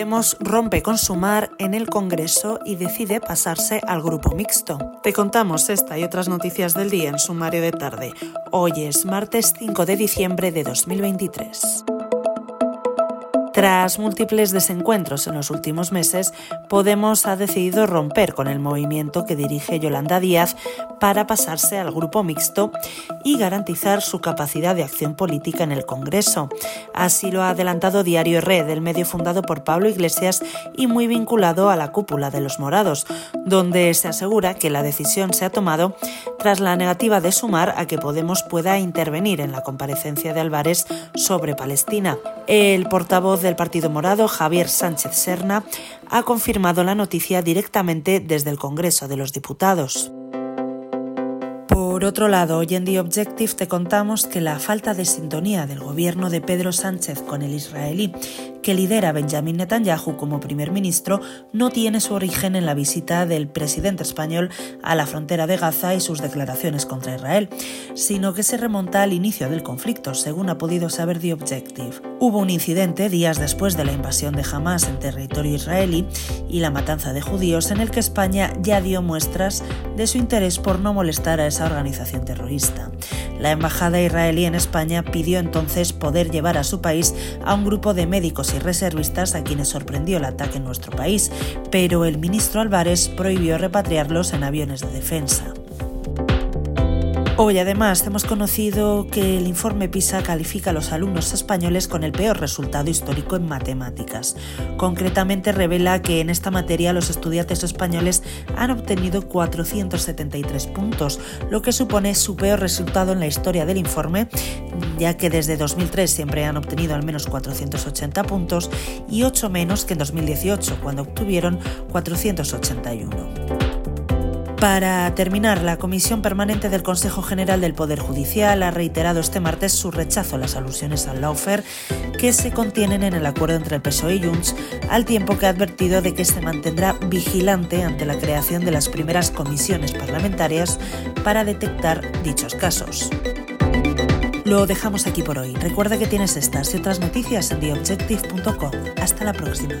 Podemos rompe con Sumar en el Congreso y decide pasarse al grupo mixto. Te contamos esta y otras noticias del día en sumario de tarde. Hoy es martes 5 de diciembre de 2023. Tras múltiples desencuentros en los últimos meses, Podemos ha decidido romper con el movimiento que dirige Yolanda Díaz para pasarse al grupo mixto y garantizar su capacidad de acción política en el Congreso. Así lo ha adelantado Diario Red, el medio fundado por Pablo Iglesias y muy vinculado a la cúpula de los morados, donde se asegura que la decisión se ha tomado tras la negativa de sumar a que Podemos pueda intervenir en la comparecencia de Álvarez sobre Palestina. El portavoz del Partido Morado, Javier Sánchez Serna, ha confirmado la noticia directamente desde el Congreso de los Diputados. Por otro lado, hoy en The Objective te contamos que la falta de sintonía del gobierno de Pedro Sánchez con el israelí que lidera Benjamin Netanyahu como primer ministro no tiene su origen en la visita del presidente español a la frontera de Gaza y sus declaraciones contra Israel, sino que se remonta al inicio del conflicto, según ha podido saber The Objective. Hubo un incidente días después de la invasión de Hamas en territorio israelí y la matanza de judíos en el que España ya dio muestras de su interés por no molestar a esa organización terrorista. La embajada israelí en España pidió entonces poder llevar a su país a un grupo de médicos y reservistas a quienes sorprendió el ataque en nuestro país, pero el ministro Álvarez prohibió repatriarlos en aviones de defensa. Hoy además hemos conocido que el informe PISA califica a los alumnos españoles con el peor resultado histórico en matemáticas. Concretamente revela que en esta materia los estudiantes españoles han obtenido 473 puntos, lo que supone su peor resultado en la historia del informe, ya que desde 2003 siempre han obtenido al menos 480 puntos y 8 menos que en 2018, cuando obtuvieron 481. Para terminar, la Comisión Permanente del Consejo General del Poder Judicial ha reiterado este martes su rechazo a las alusiones al lawfare que se contienen en el acuerdo entre el PSOE y Junts, al tiempo que ha advertido de que se mantendrá vigilante ante la creación de las primeras comisiones parlamentarias para detectar dichos casos. Lo dejamos aquí por hoy. Recuerda que tienes estas y otras noticias en theobjective.com. Hasta la próxima.